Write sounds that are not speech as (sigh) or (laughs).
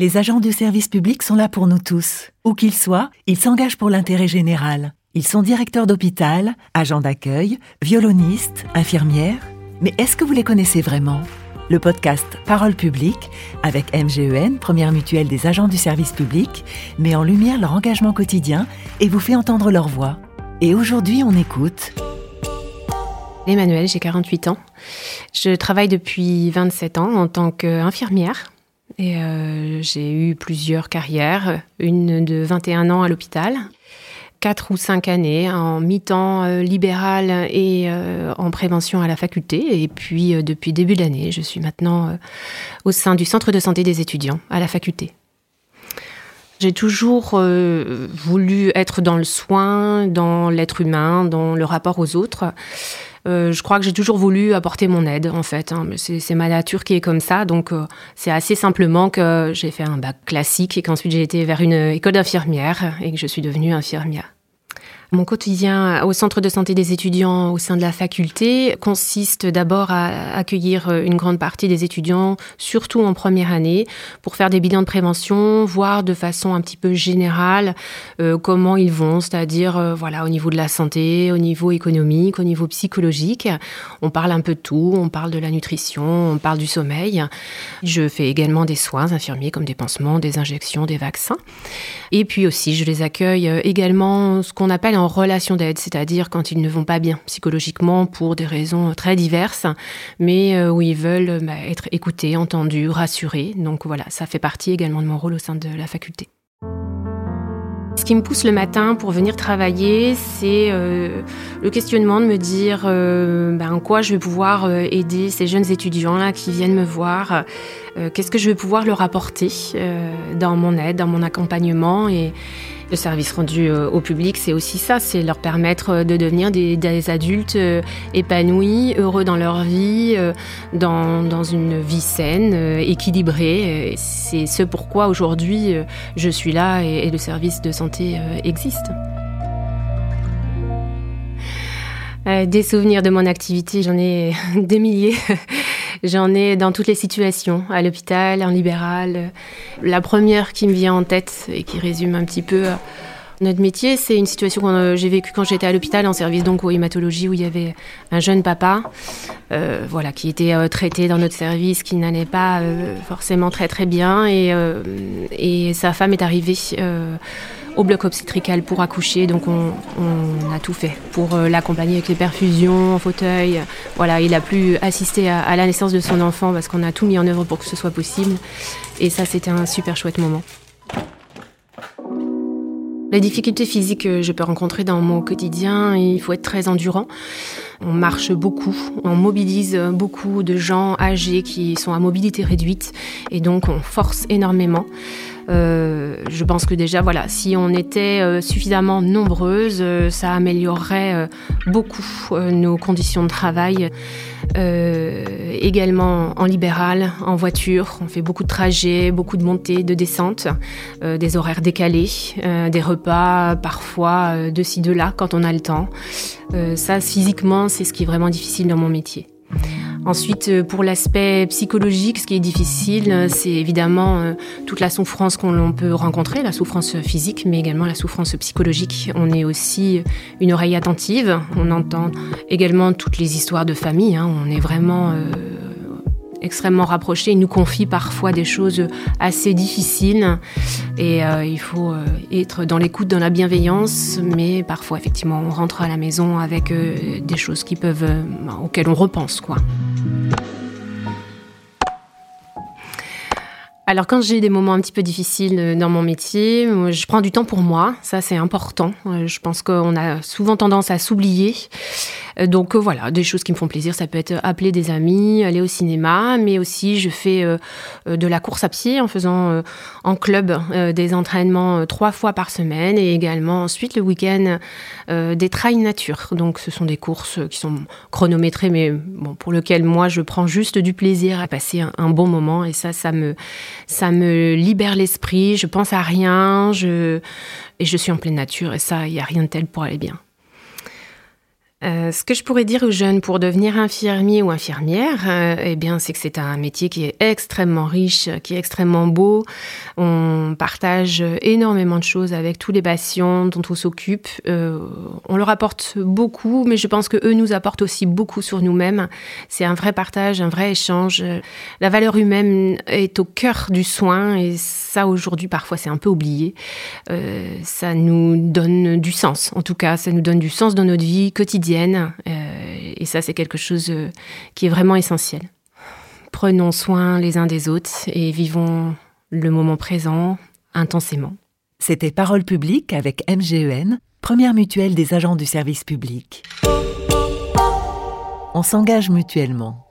Les agents du service public sont là pour nous tous. Où qu'ils soient, ils s'engagent pour l'intérêt général. Ils sont directeurs d'hôpital, agents d'accueil, violonistes, infirmières. Mais est-ce que vous les connaissez vraiment? Le podcast Parole publique, avec MGEN, première mutuelle des agents du service public, met en lumière leur engagement quotidien et vous fait entendre leur voix. Et aujourd'hui, on écoute. Emmanuel, j'ai 48 ans. Je travaille depuis 27 ans en tant qu'infirmière. Et euh, j'ai eu plusieurs carrières, une de 21 ans à l'hôpital, 4 ou 5 années en mi-temps euh, libéral et euh, en prévention à la faculté. Et puis depuis début d'année, je suis maintenant au sein du centre de santé des étudiants à la faculté. J'ai toujours voulu être dans le soin, dans l'être humain, dans le rapport aux autres. Euh, je crois que j'ai toujours voulu apporter mon aide, en fait. Hein. C'est ma nature qui est comme ça. Donc, euh, c'est assez simplement que j'ai fait un bac classique et qu'ensuite j'ai été vers une école d'infirmière et que je suis devenue infirmière. Mon quotidien au centre de santé des étudiants au sein de la faculté consiste d'abord à accueillir euh, une grande partie des étudiants, surtout en première année, pour faire des bilans de prévention, voir de façon un petit peu générale euh, comment ils vont, c'est-à-dire euh, voilà au niveau de la santé, au niveau économique, au niveau psychologique. On parle un peu de tout, on parle de la nutrition, on parle du sommeil. Je fais également des soins infirmiers comme des pansements, des injections, des vaccins. Et puis aussi, je les accueille également ce qu'on appelle en relation d'aide, c'est-à-dire quand ils ne vont pas bien psychologiquement pour des raisons très diverses, mais euh, où ils veulent bah, être écoutés, entendus, rassurés. Donc voilà, ça fait partie également de mon rôle au sein de la faculté. Ce qui me pousse le matin pour venir travailler, c'est euh, le questionnement de me dire euh, ben, en quoi je vais pouvoir aider ces jeunes étudiants là qui viennent me voir. Qu'est-ce que je vais pouvoir leur apporter dans mon aide, dans mon accompagnement et, le service rendu euh, au public, c'est aussi ça, c'est leur permettre euh, de devenir des, adultes euh, épanouis, heureux dans leur vie, dans, une vie saine, équilibrée. C'est ce pourquoi aujourd'hui je suis là et le service de santé existe. Des souvenirs de mon activité, j'en ai (laughs) des milliers. J'en ai dans toutes les situations, à l'hôpital, en libéral. La première qui me vient en tête et qui résume un petit peu euh, notre métier, c'est une situation que euh, j'ai vécue quand j'étais à l'hôpital en service donc aux hématologie où il y avait un jeune papa, euh, voilà, qui était traité dans notre service, qui n'allait pas forcément très très bien et, et sa femme est arrivée au bloc obstétrical pour accoucher. Donc on, a tout fait pour euh, l'accompagner avec les perfusions, en fauteuil. Voilà, il a pu assister à, la naissance de son enfant parce qu'on a tout mis en œuvre pour que ce soit possible. Et ça, c'était un super chouette moment. Les difficultés physiques que je peux rencontrer dans mon quotidien, il faut être très endurant. On marche beaucoup, on mobilise beaucoup de gens âgés qui sont à mobilité réduite et donc on force énormément. Euh, je pense que déjà, voilà, si on était euh, suffisamment nombreuses, euh, ça améliorerait beaucoup nos conditions de travail. également en libéral, en voiture, on fait beaucoup de trajets, beaucoup de montées, de descentes, des horaires décalés, des repas parfois de ci, de là quand on a le temps. ça, physiquement, c'est ce qui est vraiment difficile dans mon métier. Ensuite, euh, pour l'aspect psychologique, ce qui est difficile, euh, c'est évidemment euh, toute la souffrance qu'on peut rencontrer, la souffrance physique, mais également la souffrance psychologique. On est aussi une oreille attentive, on entend également toutes les histoires de famille, hein. on est vraiment extrêmement rapprochés. Ils nous confient parfois des choses assez difficiles et euh, il faut euh, être dans l'écoute, dans la bienveillance, mais parfois effectivement on rentre à la maison avec euh, des choses qui peuvent, auxquelles on repense quoi. Alors quand j'ai des moments un petit peu difficiles dans mon métier, je prends du temps pour moi, ça c'est important. Je pense qu'on a souvent tendance à s'oublier. Euh, donc euh, voilà, des choses qui me font plaisir, ça peut être appeler des amis, aller au cinéma, mais aussi je fais euh, de la course à pied en faisant en club des entraînements trois fois par semaine et également ensuite le week-end des trails nature. Donc ce sont des courses qui sont chronométrées, mais bon, pour lesquelles moi je prends juste du plaisir à passer un, bon moment et ça, ça me, ça me libère l'esprit. Je pense à rien, je, et je suis en pleine nature et ça, il n'y a rien de tel pour aller bien. Euh, ce que je pourrais dire aux jeunes pour devenir infirmier ou infirmière, euh, eh bien, c'est que c'est un métier qui est extrêmement riche, qui est extrêmement beau. On partage énormément de choses avec tous les patients dont on s'occupe. Euh, on leur apporte beaucoup, mais je pense que eux nous apportent aussi beaucoup sur nous-mêmes. C'est un vrai partage, un vrai échange. La valeur humaine est au cœur du soin et ça aujourd'hui parfois c'est un peu oublié. ça nous donne du sens, en tout cas, ça nous donne du sens dans notre vie quotidienne euh, et ça, c'est quelque chose euh, qui est vraiment essentiel. Prenons soin les uns des autres et vivons le moment présent intensément. C'était Parole publique avec MGEN, première mutuelle des agents du service public. On s'engage mutuellement.